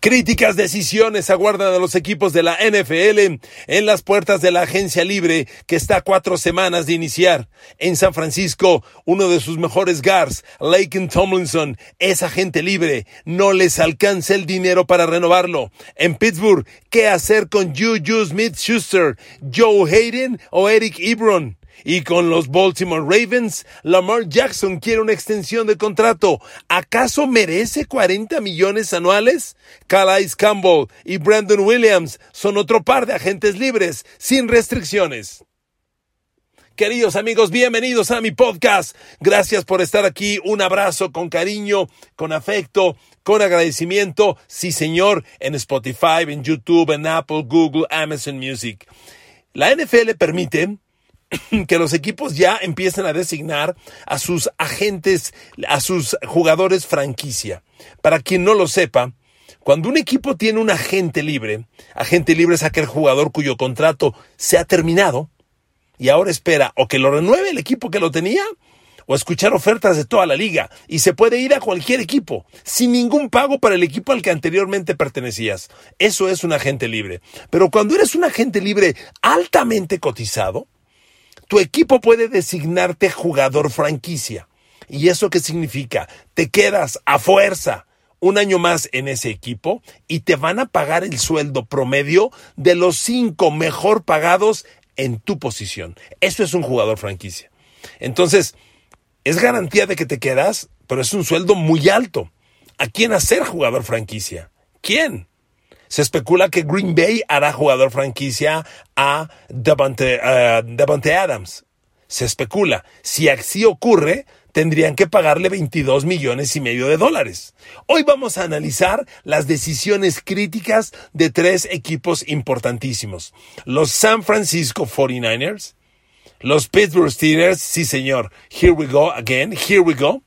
Críticas decisiones aguardan a los equipos de la NFL en las puertas de la agencia libre que está a cuatro semanas de iniciar. En San Francisco, uno de sus mejores guards, Laken Tomlinson, es agente libre. No les alcanza el dinero para renovarlo. En Pittsburgh, ¿qué hacer con Juju Smith-Schuster, Joe Hayden o Eric Ebron? Y con los Baltimore Ravens, Lamar Jackson quiere una extensión de contrato. ¿Acaso merece 40 millones anuales? Calais Campbell y Brandon Williams son otro par de agentes libres, sin restricciones. Queridos amigos, bienvenidos a mi podcast. Gracias por estar aquí. Un abrazo con cariño, con afecto, con agradecimiento. Sí, señor, en Spotify, en YouTube, en Apple, Google, Amazon Music. La NFL permite que los equipos ya empiecen a designar a sus agentes, a sus jugadores franquicia. Para quien no lo sepa, cuando un equipo tiene un agente libre, agente libre es aquel jugador cuyo contrato se ha terminado y ahora espera o que lo renueve el equipo que lo tenía o escuchar ofertas de toda la liga y se puede ir a cualquier equipo sin ningún pago para el equipo al que anteriormente pertenecías. Eso es un agente libre. Pero cuando eres un agente libre altamente cotizado, tu equipo puede designarte jugador franquicia. ¿Y eso qué significa? Te quedas a fuerza un año más en ese equipo y te van a pagar el sueldo promedio de los cinco mejor pagados en tu posición. Eso es un jugador franquicia. Entonces, es garantía de que te quedas, pero es un sueldo muy alto. ¿A quién hacer jugador franquicia? ¿Quién? Se especula que Green Bay hará jugador franquicia a Devante, Adams. Se especula. Si así ocurre, tendrían que pagarle 22 millones y medio de dólares. Hoy vamos a analizar las decisiones críticas de tres equipos importantísimos. Los San Francisco 49ers, los Pittsburgh Steelers, sí señor, here we go again, here we go,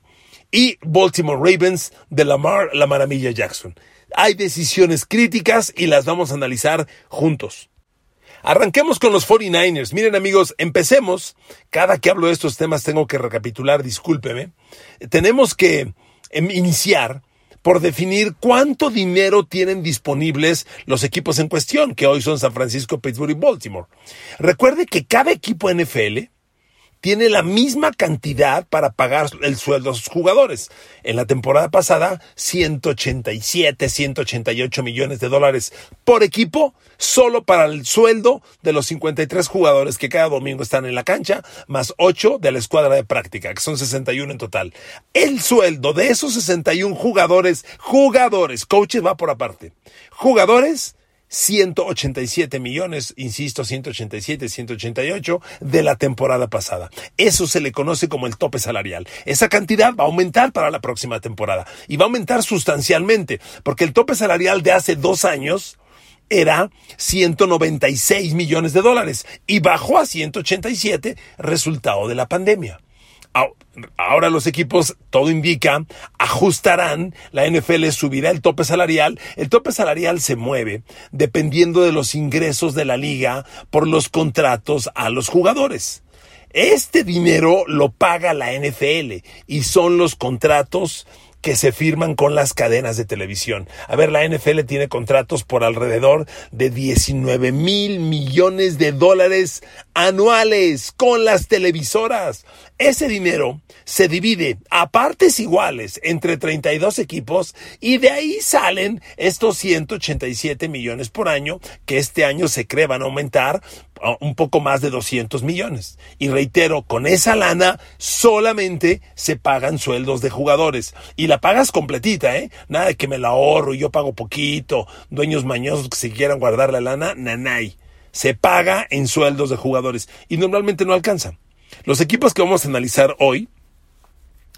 y Baltimore Ravens de Lamar, la maravilla Jackson. Hay decisiones críticas y las vamos a analizar juntos. Arranquemos con los 49ers. Miren amigos, empecemos. Cada que hablo de estos temas tengo que recapitular, discúlpeme. Tenemos que em, iniciar por definir cuánto dinero tienen disponibles los equipos en cuestión, que hoy son San Francisco, Pittsburgh y Baltimore. Recuerde que cada equipo NFL tiene la misma cantidad para pagar el sueldo a sus jugadores. En la temporada pasada, 187, 188 millones de dólares por equipo, solo para el sueldo de los 53 jugadores que cada domingo están en la cancha, más 8 de la escuadra de práctica, que son 61 en total. El sueldo de esos 61 jugadores, jugadores, coaches va por aparte. Jugadores, 187 millones, insisto, 187, 188 de la temporada pasada. Eso se le conoce como el tope salarial. Esa cantidad va a aumentar para la próxima temporada y va a aumentar sustancialmente, porque el tope salarial de hace dos años era 196 millones de dólares y bajó a 187 resultado de la pandemia. Ahora los equipos, todo indica, ajustarán, la NFL subirá el tope salarial. El tope salarial se mueve dependiendo de los ingresos de la liga por los contratos a los jugadores. Este dinero lo paga la NFL y son los contratos que se firman con las cadenas de televisión. A ver, la NFL tiene contratos por alrededor de 19 mil millones de dólares anuales con las televisoras. Ese dinero se divide a partes iguales entre 32 equipos y de ahí salen estos 187 millones por año que este año se cree van a aumentar un poco más de 200 millones. Y reitero, con esa lana solamente se pagan sueldos de jugadores. Y la pagas completita, ¿eh? Nada de que me la ahorro y yo pago poquito. Dueños mañosos que se quieran guardar la lana, nanay. Se paga en sueldos de jugadores. Y normalmente no alcanza. Los equipos que vamos a analizar hoy,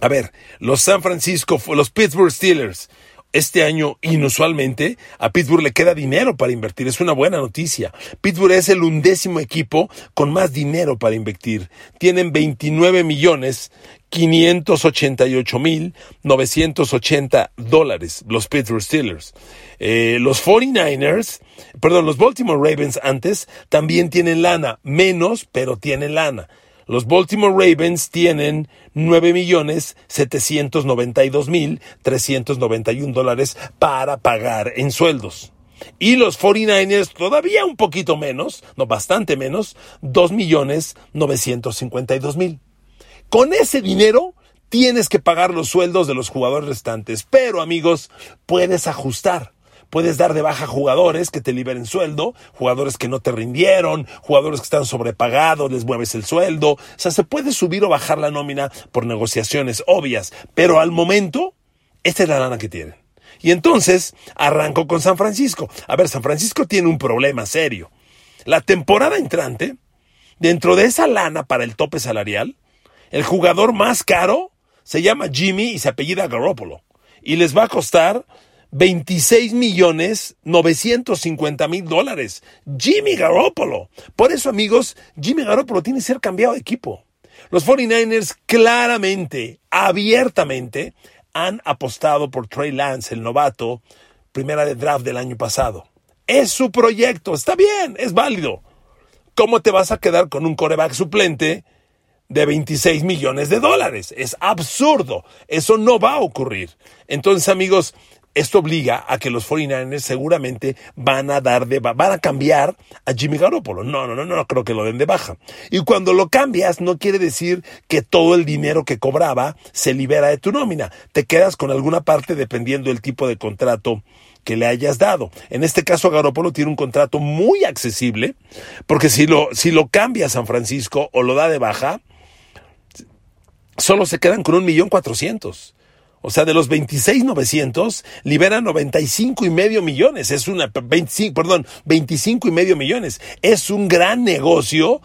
a ver, los San Francisco, los Pittsburgh Steelers, este año, inusualmente, a Pittsburgh le queda dinero para invertir. Es una buena noticia. Pittsburgh es el undécimo equipo con más dinero para invertir. Tienen 29 millones 588 mil 980 dólares los Pittsburgh Steelers. Eh, los 49ers, perdón, los Baltimore Ravens antes también tienen lana. Menos, pero tienen lana. Los Baltimore Ravens tienen 9.792.391 dólares para pagar en sueldos. Y los 49ers todavía un poquito menos, no bastante menos, 2.952.000. Con ese dinero tienes que pagar los sueldos de los jugadores restantes. Pero amigos, puedes ajustar. Puedes dar de baja jugadores que te liberen sueldo, jugadores que no te rindieron, jugadores que están sobrepagados, les mueves el sueldo. O sea, se puede subir o bajar la nómina por negociaciones obvias, pero al momento, esta es la lana que tienen. Y entonces arranco con San Francisco. A ver, San Francisco tiene un problema serio. La temporada entrante, dentro de esa lana para el tope salarial, el jugador más caro se llama Jimmy y se apellida Garoppolo. Y les va a costar 26 millones 950 mil dólares. Jimmy Garoppolo. Por eso, amigos, Jimmy Garoppolo tiene que ser cambiado de equipo. Los 49ers claramente, abiertamente, han apostado por Trey Lance, el novato, primera de draft del año pasado. Es su proyecto, está bien, es válido. ¿Cómo te vas a quedar con un coreback suplente de 26 millones de dólares? Es absurdo. Eso no va a ocurrir. Entonces, amigos, esto obliga a que los 49ers seguramente van a dar de van a cambiar a Jimmy Garoppolo. No, no, no, no creo que lo den de baja. Y cuando lo cambias no quiere decir que todo el dinero que cobraba se libera de tu nómina. Te quedas con alguna parte dependiendo del tipo de contrato que le hayas dado. En este caso, Garoppolo tiene un contrato muy accesible, porque si lo, si lo cambia a San Francisco o lo da de baja, solo se quedan con un millón cuatrocientos. O sea, de los 26,900 liberan 95 y medio millones. Es una, 25, perdón, 25 y medio millones. Es un gran negocio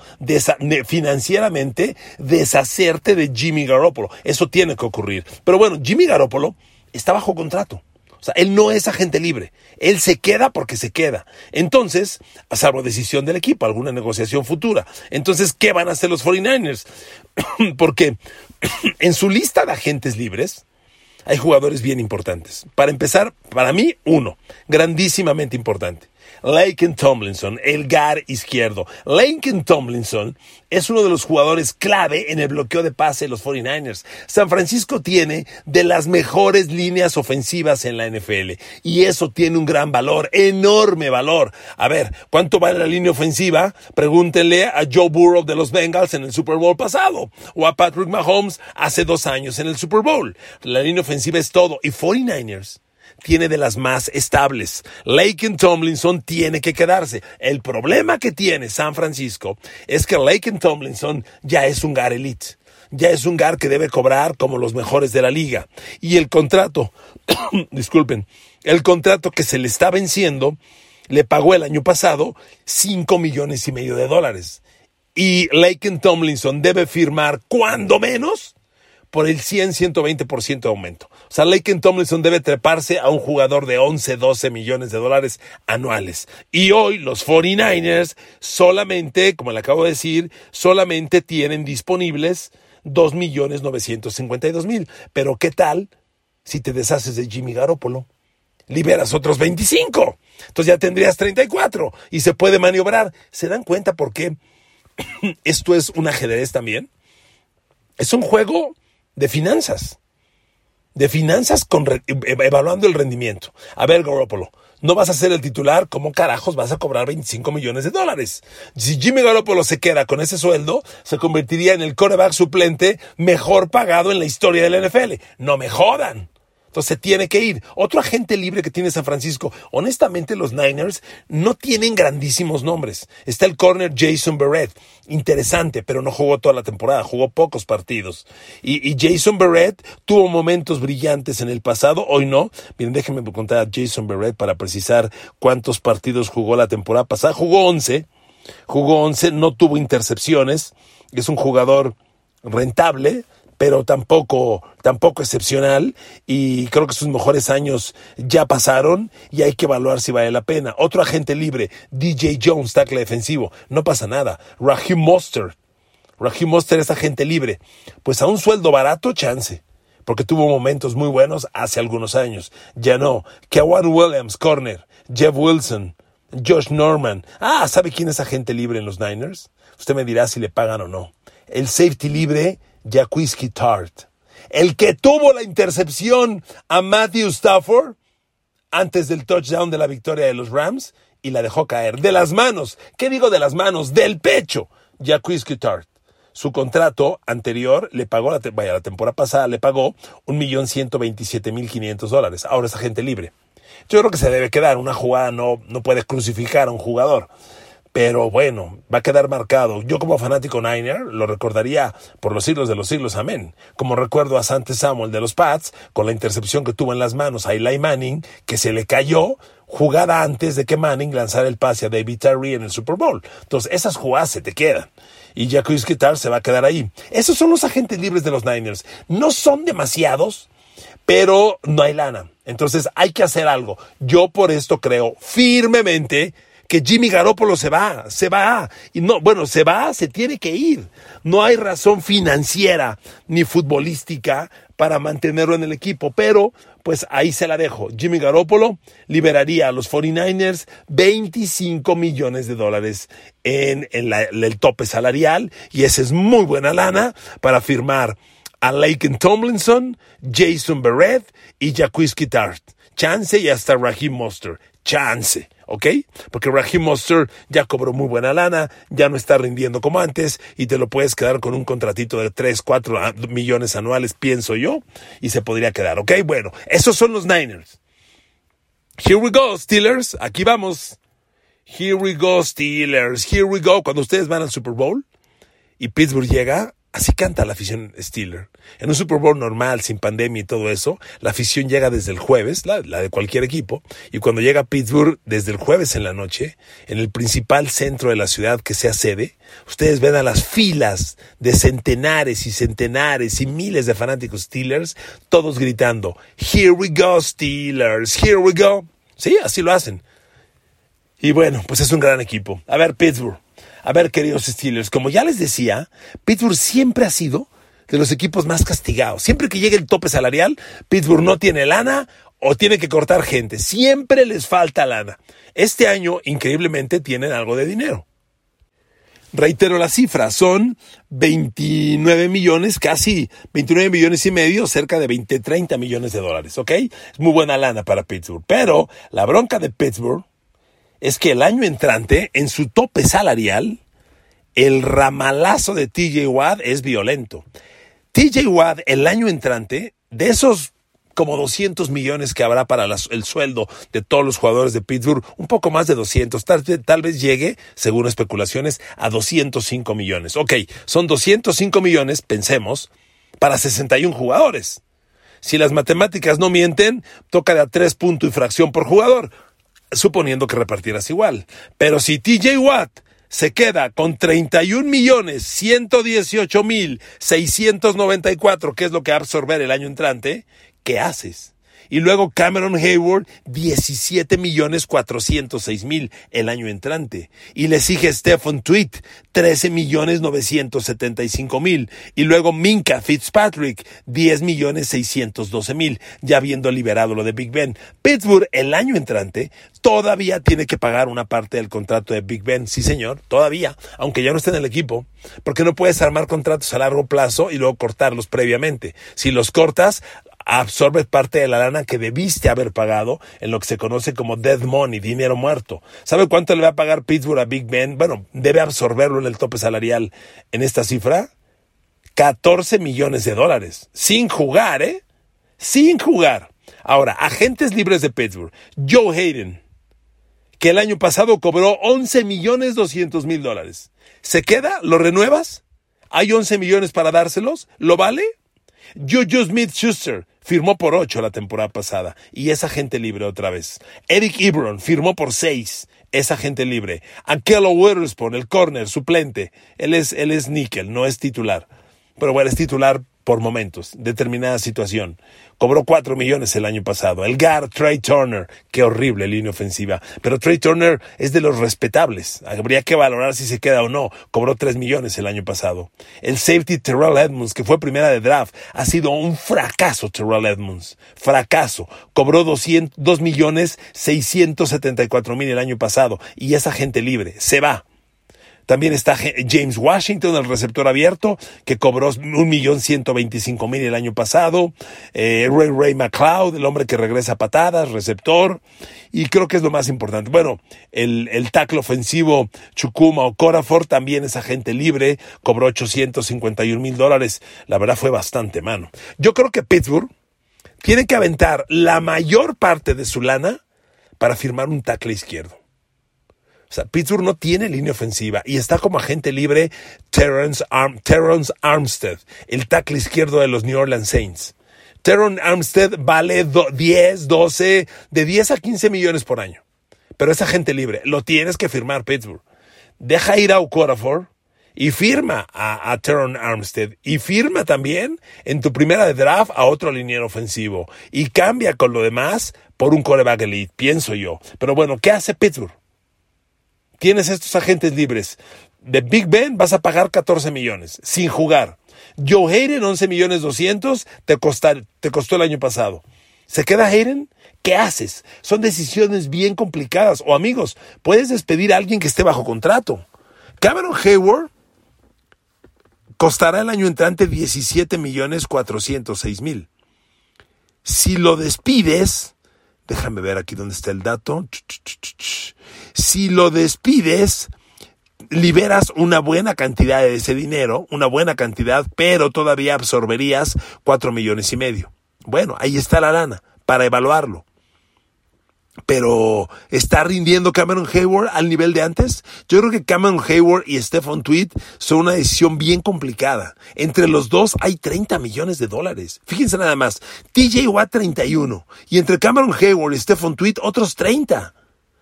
financieramente deshacerte de Jimmy Garoppolo. Eso tiene que ocurrir. Pero bueno, Jimmy Garoppolo está bajo contrato. O sea, él no es agente libre. Él se queda porque se queda. Entonces, salvo decisión del equipo, alguna negociación futura. Entonces, ¿qué van a hacer los 49ers? porque en su lista de agentes libres, hay jugadores bien importantes. Para empezar, para mí, uno, grandísimamente importante. Laken Tomlinson, el gar izquierdo. Laken Tomlinson es uno de los jugadores clave en el bloqueo de pase de los 49ers. San Francisco tiene de las mejores líneas ofensivas en la NFL y eso tiene un gran valor, enorme valor. A ver, ¿cuánto vale la línea ofensiva? Pregúntenle a Joe Burrow de los Bengals en el Super Bowl pasado o a Patrick Mahomes hace dos años en el Super Bowl. La línea ofensiva es todo y 49ers tiene de las más estables. Laken Tomlinson tiene que quedarse. El problema que tiene San Francisco es que Laken Tomlinson ya es un gar elite. Ya es un gar que debe cobrar como los mejores de la liga. Y el contrato, disculpen, el contrato que se le está venciendo le pagó el año pasado 5 millones y medio de dólares. Y Laken Tomlinson debe firmar cuando menos por el 100-120% de aumento. O sea, Laken Tomlinson debe treparse a un jugador de 11, 12 millones de dólares anuales. Y hoy los 49ers solamente, como le acabo de decir, solamente tienen disponibles 2 millones 952 mil. Pero ¿qué tal si te deshaces de Jimmy Garoppolo? Liberas otros 25. Entonces ya tendrías 34 y se puede maniobrar. ¿Se dan cuenta por qué esto es un ajedrez también? Es un juego de finanzas. De finanzas con evaluando el rendimiento. A ver, Garoppolo, no vas a ser el titular, ¿cómo carajos vas a cobrar 25 millones de dólares? Si Jimmy Garoppolo se queda con ese sueldo, se convertiría en el coreback suplente mejor pagado en la historia del NFL. No me jodan. Entonces tiene que ir. Otro agente libre que tiene San Francisco. Honestamente, los Niners no tienen grandísimos nombres. Está el corner Jason Barrett. Interesante, pero no jugó toda la temporada. Jugó pocos partidos. Y, Jason Barrett tuvo momentos brillantes en el pasado. Hoy no. Miren, déjenme contar a Jason Barrett para precisar cuántos partidos jugó la temporada pasada. Jugó 11. Jugó 11. No tuvo intercepciones. Es un jugador rentable pero tampoco, tampoco excepcional y creo que sus mejores años ya pasaron y hay que evaluar si vale la pena. Otro agente libre, DJ Jones, tackle defensivo, no pasa nada. Raheem Mostert, Raheem Mostert es agente libre, pues a un sueldo barato, chance porque tuvo momentos muy buenos hace algunos años. Ya no. Kewan Williams, corner. Jeff Wilson. Josh Norman. Ah, ¿sabe quién es agente libre en los Niners? Usted me dirá si le pagan o no. el safety libre Jaquiski Tart, el que tuvo la intercepción a Matthew Stafford antes del touchdown de la victoria de los Rams y la dejó caer de las manos. ¿Qué digo de las manos? Del pecho. Jaquiski Tart. Su contrato anterior le pagó, la, vaya, la temporada pasada le pagó un millón ciento veintisiete mil quinientos dólares. Ahora es agente libre. Yo creo que se debe quedar. Una jugada no, no puede crucificar a un jugador. Pero bueno, va a quedar marcado. Yo como fanático Niner lo recordaría por los siglos de los siglos, amén. Como recuerdo a Sante Samuel de los Pats, con la intercepción que tuvo en las manos a Eli Manning, que se le cayó jugada antes de que Manning lanzara el pase a David Terry en el Super Bowl. Entonces, esas jugadas se te quedan. Y Jacques Guitar se va a quedar ahí. Esos son los agentes libres de los Niners. No son demasiados, pero no hay lana. Entonces hay que hacer algo. Yo por esto creo firmemente que Jimmy Garoppolo se va, se va. Y no, bueno, se va, se tiene que ir. No hay razón financiera ni futbolística para mantenerlo en el equipo, pero pues ahí se la dejo. Jimmy Garoppolo liberaría a los 49ers 25 millones de dólares en, el tope salarial y esa es muy buena lana para firmar a Laken Tomlinson, Jason Barrett y Jacquizky Tart. Chance y hasta Raheem Monster. Chance. ¿Ok? Porque Raheem Monster ya cobró muy buena lana, ya no está rindiendo como antes y te lo puedes quedar con un contratito de 3, 4 millones anuales, pienso yo, y se podría quedar, ¿ok? Bueno, esos son los Niners. Here we go, Steelers, aquí vamos. Here we go, Steelers, here we go. Cuando ustedes van al Super Bowl y Pittsburgh llega, Así canta la afición Steeler. En un Super Bowl normal, sin pandemia y todo eso, la afición llega desde el jueves, la, de cualquier equipo, y cuando llega a Pittsburgh desde el jueves en la noche, en el principal centro de la ciudad que sea sede, ustedes ven a las filas de centenares y centenares y miles de fanáticos Steelers, todos gritando, Here we go Steelers, here we go. Sí, así lo hacen. Y bueno, pues es un gran equipo. A ver, Pittsburgh. A ver, queridos Steelers, como ya les decía, Pittsburgh siempre ha sido de los equipos más castigados. Siempre que llegue el tope salarial, Pittsburgh no tiene lana o tiene que cortar gente. Siempre les falta lana. Este año, increíblemente, tienen algo de dinero. Reitero la cifra, son 29 millones, casi 29 millones y medio, cerca de 20, 30 millones de dólares, ¿ok? Es muy buena lana para Pittsburgh. Pero la bronca de Pittsburgh es que el año entrante, en su tope salarial, el ramalazo de TJ Watt es violento. TJ Watt el año entrante, de esos como 200 millones que habrá para el sueldo de todos los jugadores de Pittsburgh, un poco más de 200, tal, vez llegue, según especulaciones, a 205 millones. Ok, son 205 millones, pensemos, para 61 jugadores. Si las matemáticas no mienten, toca de a tres puntos y fracción por jugador suponiendo que repartieras igual. Pero si TJ Watt se queda con 31 millones 118 mil 694, que es lo que va a absorber el año entrante, ¿qué haces? Y luego Cameron Hayward, 17 millones 406 mil el año entrante. Y le sigue Stephen Tweet, 13 millones 975 mil. Y luego Minka Fitzpatrick, 10 millones 612 mil, ya habiendo liberado lo de Big Ben. Pittsburgh el año entrante todavía tiene que pagar una parte del contrato de Big Ben. Sí, señor, todavía, aunque ya no esté en el equipo. Porque no puedes armar contratos a largo plazo y luego cortarlos previamente. Si los cortas, absorbe parte de la lana que debiste haber pagado en lo que se conoce como dead money, dinero muerto. ¿Sabe cuánto le va a pagar Pittsburgh a Big Ben? Bueno, debe absorberlo en el tope salarial en esta cifra. 14 millones de dólares. Sin jugar, ¿eh? Sin jugar. Ahora, agentes libres de Pittsburgh. Joe Hayden, que el año pasado cobró 11 millones 200 mil dólares. ¿Se queda? ¿Lo renuevas? ¿Hay 11 millones para dárselos? ¿Lo vale? Juju Smith Schuster firmó por ocho la temporada pasada y es agente libre otra vez. Eric Ebron firmó por seis, es agente libre. Ankelo Witherspoon, el corner, suplente, él es, él es níquel, no es titular. Pero bueno, es titular por momentos, determinada situación. Cobró 4 millones el año pasado. El guard Trey Turner, qué horrible línea ofensiva. Pero Trey Turner es de los respetables. Habría que valorar si se queda o no. Cobró 3 millones el año pasado. El safety Terrell Edmonds, que fue primera de draft, ha sido un fracaso Terrell Edmonds. Fracaso. Cobró 2 millones 674 mil el año pasado. Y es agente libre. Se va. También está James Washington, el receptor abierto, que cobró un millón ciento veinticinco mil el año pasado. Eh, Ray Ray McLeod, el hombre que regresa patadas, receptor. Y creo que es lo más importante. Bueno, el, el tackle ofensivo Chukuma o Corafor también es agente libre, cobró 851 mil dólares. La verdad fue bastante mano. Yo creo que Pittsburgh tiene que aventar la mayor parte de su lana para firmar un tackle izquierdo. O sea, Pittsburgh no tiene línea ofensiva y está como agente libre Terrence, Armstead, el tackle izquierdo de los New Orleans Saints. Terrence Armstead vale 10, 12, de 10 a 15 millones por año. Pero es agente libre. Lo tienes que firmar Pittsburgh. Deja ir a Okorafor y firma a, a Armstead y firma también en tu primera de draft a otro liniero ofensivo y cambia con lo demás por un coreback elite, pienso yo. Pero bueno, ¿qué hace Pittsburgh? Tienes estos agentes libres. De Big Ben vas a pagar 14 millones sin jugar. Joe Hayden 11 millones 200 te, te costó el año pasado. ¿Se queda Hayden? ¿Qué haces? Son decisiones bien complicadas. O amigos, puedes despedir a alguien que esté bajo contrato. Cameron Hayward costará el año entrante 17 millones 406 mil. Si lo despides, Déjame ver aquí dónde está el dato. Si lo despides, liberas una buena cantidad de ese dinero, una buena cantidad, pero todavía absorberías cuatro millones y medio. Bueno, ahí está la lana para evaluarlo pero ¿está rindiendo Cameron Hayward al nivel de antes? Yo creo que Cameron Hayward y Stephen Tweed son una decisión bien complicada. Entre los dos hay 30 millones de dólares. Fíjense nada más, TJ Watt 31 y entre Cameron Hayward y Stephen Tweed otros 30.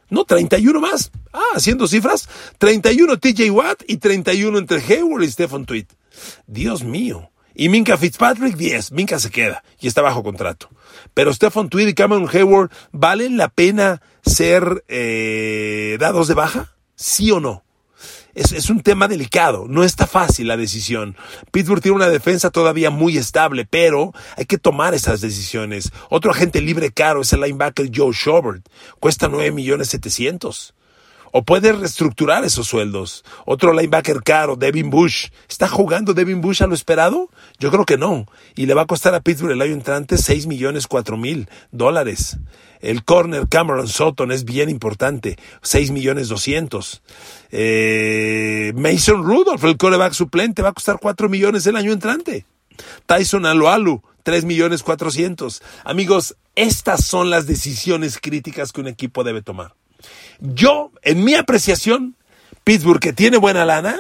No, 31 más. Ah, haciendo cifras. 31 TJ Watt y 31 entre Hayward y Stephen Tweed. Dios mío. Y Minka Fitzpatrick 10. Minka se queda y está bajo contrato. Pero Stephen Tweed y Cameron Hayward, ¿valen la pena ser eh, dados de baja? ¿Sí o no? Es, es, un tema delicado, no está fácil la decisión. Pittsburgh tiene una defensa todavía muy estable, pero hay que tomar esas decisiones. Otro agente libre caro es el linebacker Joe Schobert, cuesta 9 millones 700. O puede reestructurar esos sueldos. Otro linebacker caro, Devin Bush. ¿Está jugando Devin Bush a lo esperado? Yo creo que no. Y le va a costar a Pittsburgh el año entrante 6 millones 4 mil dólares. El corner Cameron Sutton es bien importante. 6 millones 200. Eh, Mason Rudolph, el coreback suplente, va a costar 4 millones el año entrante. Tyson Alualu, 3 millones 400. Amigos, estas son las decisiones críticas que un equipo debe tomar. Yo, en mi apreciación, Pittsburgh, que tiene buena lana,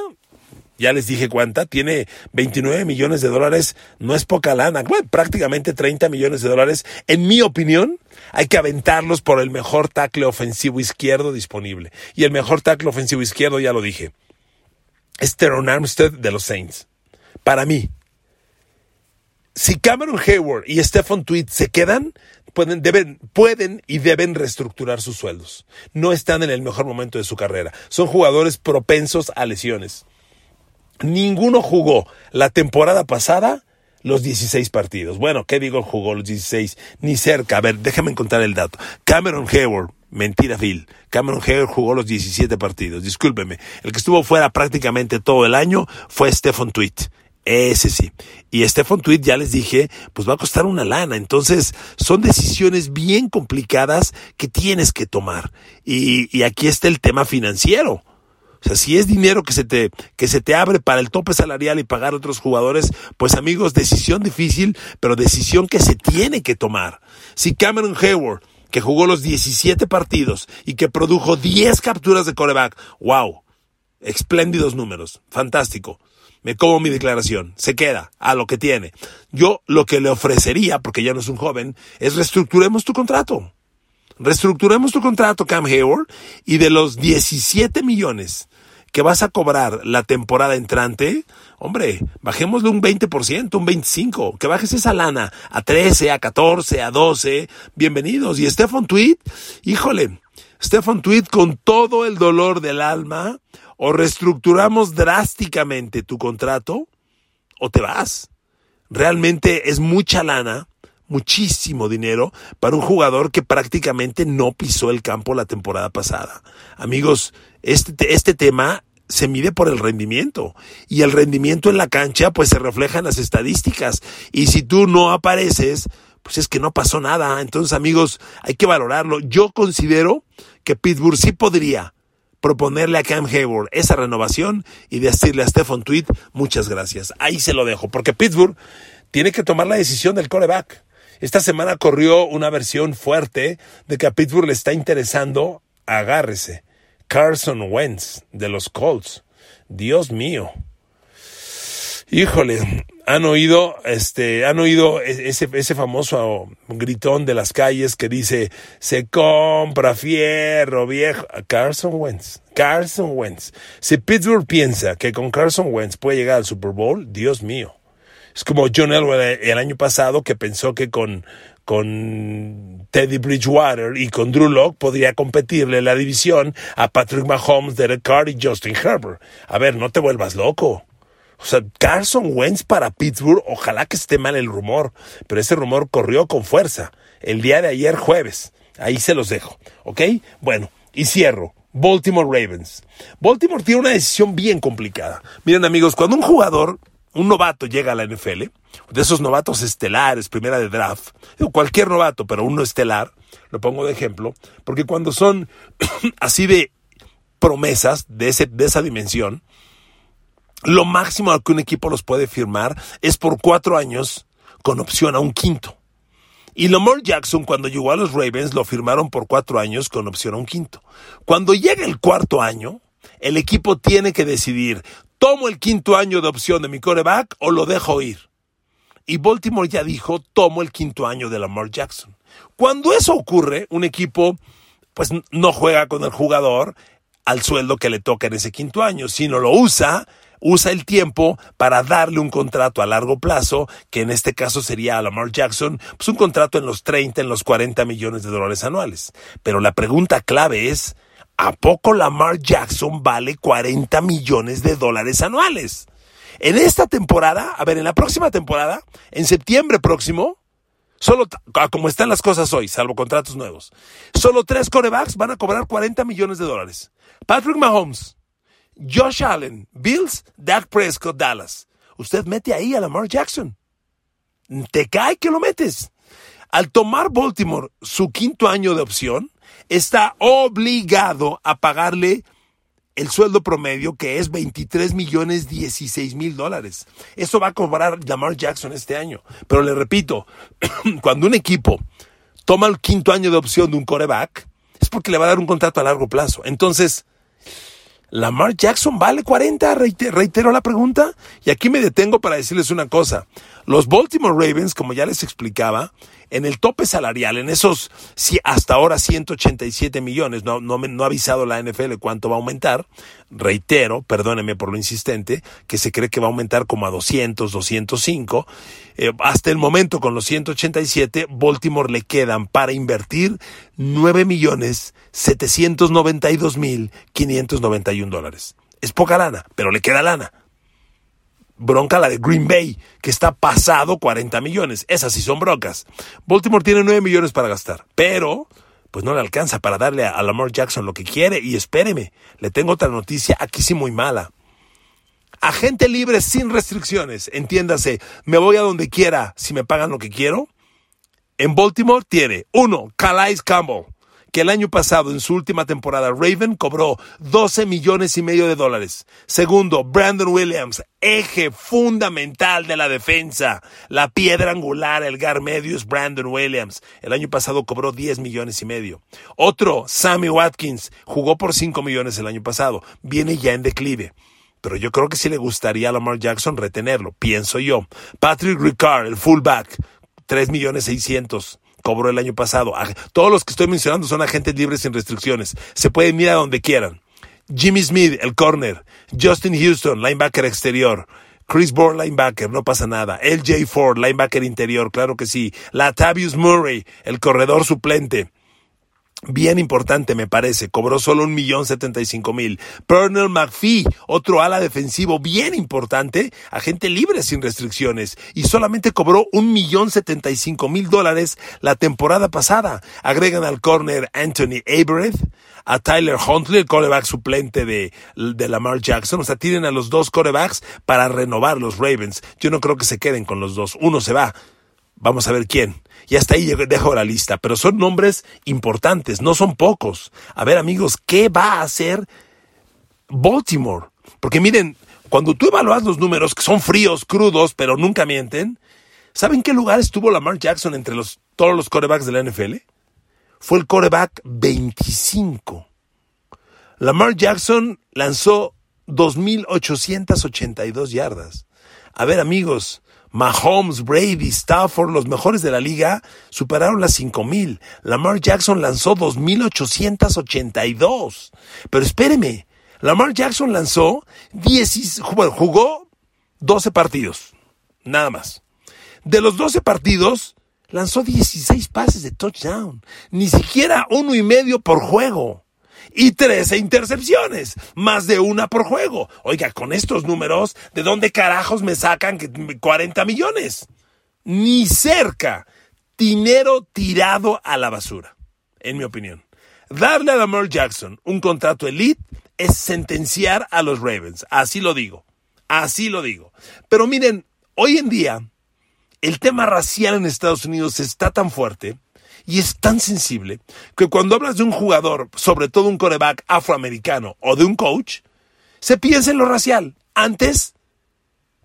ya les dije cuánta, tiene 29 millones de dólares, no es poca lana, prácticamente 30 millones de dólares. En mi opinión, hay que aventarlos por el mejor tackle ofensivo izquierdo disponible. Y el mejor tackle ofensivo izquierdo, ya lo dije, es Teron Armstead de los Saints. Para mí, si Cameron Hayward y Stephen Tweed se quedan, pueden, deben, pueden y deben reestructurar sus sueldos. No están en el mejor momento de su carrera. Son jugadores propensos a lesiones. Ninguno jugó la temporada pasada los 16 partidos. Bueno, ¿qué digo jugó los 16? Ni cerca. A ver, déjame encontrar el dato. Cameron Hayward, mentira Phil. Cameron Hayward jugó los 17 partidos. Discúlpeme. El que estuvo fuera prácticamente todo el año fue Stephen Tweet. Ese sí. Y Stefan Tweet, ya les dije, pues va a costar una lana. Entonces, son decisiones bien complicadas que tienes que tomar. Y, y aquí está el tema financiero. O sea, si es dinero que se te, que se te abre para el tope salarial y pagar a otros jugadores, pues amigos, decisión difícil, pero decisión que se tiene que tomar. Si Cameron Hayward, que jugó los 17 partidos y que produjo 10 capturas de coreback, wow, espléndidos números, fantástico me como mi declaración, se queda a lo que tiene. Yo lo que le ofrecería, porque ya no es un joven, es reestructuremos tu contrato. Reestructuremos tu contrato, Cam Hayward, y de los 17 millones que vas a cobrar la temporada entrante, hombre, bajémosle un 20%, un 25%, que bajes esa lana a 13, a 14, a 12, bienvenidos. Y Stefan Tweet, híjole, Stefan Tweet con todo el dolor del alma, o reestructuramos drásticamente tu contrato o te vas. Realmente es mucha lana, muchísimo dinero para un jugador que prácticamente no pisó el campo la temporada pasada. Amigos, este, este tema se mide por el rendimiento y el rendimiento en la cancha pues se refleja en las estadísticas y si tú no apareces pues es que no pasó nada. Entonces amigos hay que valorarlo. Yo considero que Pittsburgh sí podría proponerle a Cam Hayward esa renovación y decirle a Stephen Tweet muchas gracias. Ahí se lo dejo porque Pittsburgh tiene que tomar la decisión del coreback. Esta semana corrió una versión fuerte de que a Pittsburgh le está interesando, agárrese, Carson Wentz de los Colts. Dios mío. Híjole, han oído, este, han oído e-, ese, ese famoso gritón de las calles que dice, se compra fierro viejo. Carson Wentz, Carson Wentz. Si Pittsburgh piensa que con Carson Wentz puede llegar al Super Bowl, Dios mío. Es como John Elway el año pasado que pensó que con, con Teddy Bridgewater y con Drew Locke podría competirle la división a Patrick Mahomes, Derek Carr y Justin Herbert. A ver, no te vuelvas loco. O sea, Carson Wentz para Pittsburgh, ojalá que esté mal el rumor, pero ese rumor corrió con fuerza el día de ayer jueves. Ahí se los dejo, ¿ok? Bueno, y cierro. Baltimore Ravens. Baltimore tiene una decisión bien complicada. Miren amigos, cuando un jugador un novato llega a la NFL, de esos novatos estelares, primera de draft, cualquier novato, pero uno estelar, lo pongo de ejemplo, porque cuando son así de promesas de, ese, de esa dimensión, lo máximo al que un equipo los puede firmar es por cuatro años con opción a un quinto. Y Lamar Jackson, cuando llegó a los Ravens, lo firmaron por cuatro años con opción a un quinto. Cuando llega el cuarto año, el equipo tiene que decidir, ¿tomo el quinto año de opción de mi coreback o lo dejo ir? Y Baltimore ya dijo, tomo el quinto año de Lamar Jackson. Cuando eso ocurre, un equipo pues no juega con el jugador al sueldo que le toca en ese quinto año, sino lo usa, usa el tiempo para darle un contrato a largo plazo, que en este caso sería a Lamar Jackson, pues un contrato en los 30, en los 40 millones de dólares anuales. Pero la pregunta clave es, ¿A poco Lamar Jackson vale 40 millones de dólares anuales? En esta temporada, a ver, en la próxima temporada, en septiembre próximo, solo como están las cosas hoy, salvo contratos nuevos, solo tres corebacks van a cobrar 40 millones de dólares. Patrick Mahomes, Josh Allen, Bills, Dak Prescott, Dallas. Usted mete ahí a Lamar Jackson. Te cae que lo metes. Al tomar Baltimore su quinto año de opción, está obligado a pagarle el sueldo promedio que es 23 millones 16 mil dólares. Eso va a cobrar Lamar Jackson este año. Pero le repito, cuando un equipo toma el quinto año de opción de un coreback, es porque le va a dar un contrato a largo plazo. Entonces, Lamar Jackson vale 40, reitero la pregunta. Y aquí me detengo para decirles una cosa. Los Baltimore Ravens, como ya les explicaba, en el tope salarial, en esos si hasta ahora 187 millones, no, no, no ha avisado la NFL cuánto va a aumentar, reitero, perdóneme por lo insistente, que se cree que va a aumentar como a 200, 205, eh, hasta el momento con los 187, Baltimore le quedan para invertir 9 millones 792 mil 591 dólares. Es poca lana, pero le queda lana bronca la de Green Bay, que está pasado 40 millones. Esas sí son broncas. Baltimore tiene 9 millones para gastar, pero pues no le alcanza para darle a Lamar Jackson lo que quiere. Y espéreme, le tengo otra noticia aquí sí muy mala. Agente libre sin restricciones, entiéndase, me voy a donde quiera si me pagan lo que quiero. En Baltimore tiene, uno, Calais Campbell, que el año pasado, en su última temporada, Raven cobró 12 millones y medio de dólares. Segundo, Brandon Williams, eje fundamental de la defensa. La piedra angular, el gar medio es Brandon Williams. El año pasado cobró 10 millones y medio. Otro, Sammy Watkins, jugó por 5 millones el año pasado. Viene ya en declive pero yo creo que sí le gustaría a Lamar Jackson retenerlo, pienso yo. Patrick Ricard, el fullback, 3 millones 600 cobró el año pasado. Todos los que estoy mencionando son agentes libres sin restricciones. Se pueden ir a donde quieran. Jimmy Smith, el corner. Justin Houston, linebacker exterior. Chris Bourne, linebacker, no pasa nada. LJ Ford, linebacker interior, claro que sí. Latavius Murray, el corredor suplente. Bien importante me parece, cobró solo un millón setenta y cinco mil. Pernell McPhee, otro ala defensivo bien importante, agente libre sin restricciones, y solamente cobró un millón setenta y cinco mil dólares la temporada pasada. Agregan al corner Anthony Abereth, a Tyler Huntley, el coreback suplente de, de Lamar Jackson. O sea, tienen a los dos corebacks para renovar los Ravens. Yo no creo que se queden con los dos. Uno se va. Vamos a ver quién. Y hasta ahí dejo la lista, pero son nombres importantes, no son pocos. A ver amigos, ¿qué va a hacer Baltimore? Porque miren, cuando tú evalúas los números, que son fríos, crudos, pero nunca mienten, ¿saben qué lugar estuvo Lamar Jackson entre los, todos los corebacks de la NFL? Fue el coreback 25. Lamar Jackson lanzó 2.882 yardas. A ver amigos, Mahomes, Brady, Stafford, los mejores de la liga, superaron las 5000. Lamar Jackson lanzó 2882. Pero espéreme, Lamar Jackson lanzó 10, jugó 12 partidos, nada más. De los 12 partidos, lanzó 16 pases de touchdown, ni siquiera uno y medio por juego y 13 intercepciones, más de una por juego. Oiga, con estos números, ¿de dónde carajos me sacan 40 millones? Ni cerca. Dinero tirado a la basura, en mi opinión. Darle a Lamar Jackson un contrato elite es sentenciar a los Ravens. Así lo digo. Así lo digo. Pero miren, hoy en día, el tema racial en Estados Unidos está tan fuerte y es tan sensible que cuando hablas de un jugador, sobre todo un coreback afroamericano o de un coach, se piensa en lo racial antes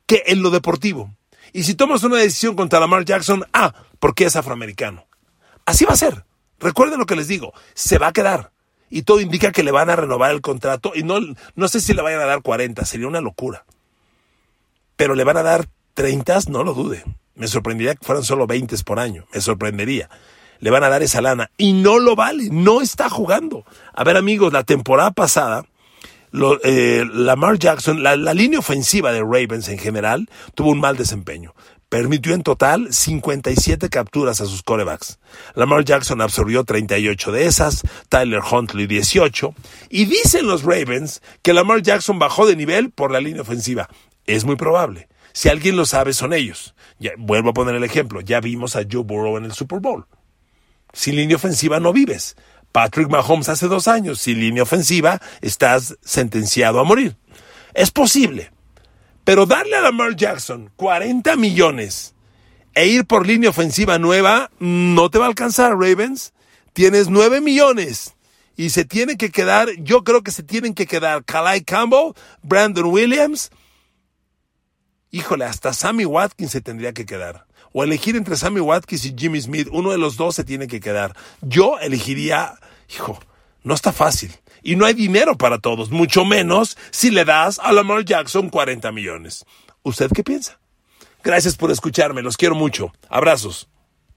que en lo deportivo. Y si tomas una decisión contra Lamar Jackson, ah, porque es afroamericano. Así va a ser. Recuerden lo que les digo, se va a quedar. Y todo indica que le van a renovar el contrato y no, no sé si le vayan a dar 40, sería una locura. Pero le van a dar 30, no lo dude. Me sorprendería que fueran solo 20 por año, me sorprendería le van a dar esa lana y no lo vale, no está jugando. A ver amigos, la temporada pasada, eh, Lamar Jackson, la, línea ofensiva de Ravens en general, tuvo un mal desempeño. Permitió en total 57 capturas a sus corebacks. Lamar Jackson absorbió 38 de esas, Tyler Huntley 18. Y dicen los Ravens que Lamar Jackson bajó de nivel por la línea ofensiva. Es muy probable. Si alguien lo sabe, son ellos. Vuelvo a poner el ejemplo. Ya vimos a Joe Burrow en el Super Bowl. Sin línea ofensiva no vives. Patrick Mahomes hace dos años, sin línea ofensiva estás sentenciado a morir. Es posible. Pero darle a Lamar Jackson 40 millones e ir por línea ofensiva nueva no te va a alcanzar, Ravens. Tienes 9 millones y se tiene que quedar, yo creo que se tienen que quedar Kalai Campbell, Brandon Williams. Híjole, hasta Sammy Watkins se tendría que quedar o elegir entre Sammy Watkins y Jimmy Smith, uno de los dos se tiene que quedar. Yo elegiría, hijo, no está fácil. Y no hay dinero para todos, mucho menos si le das a Lamar Jackson 40 millones. ¿Usted qué piensa? Gracias por escucharme, los quiero mucho. Abrazos.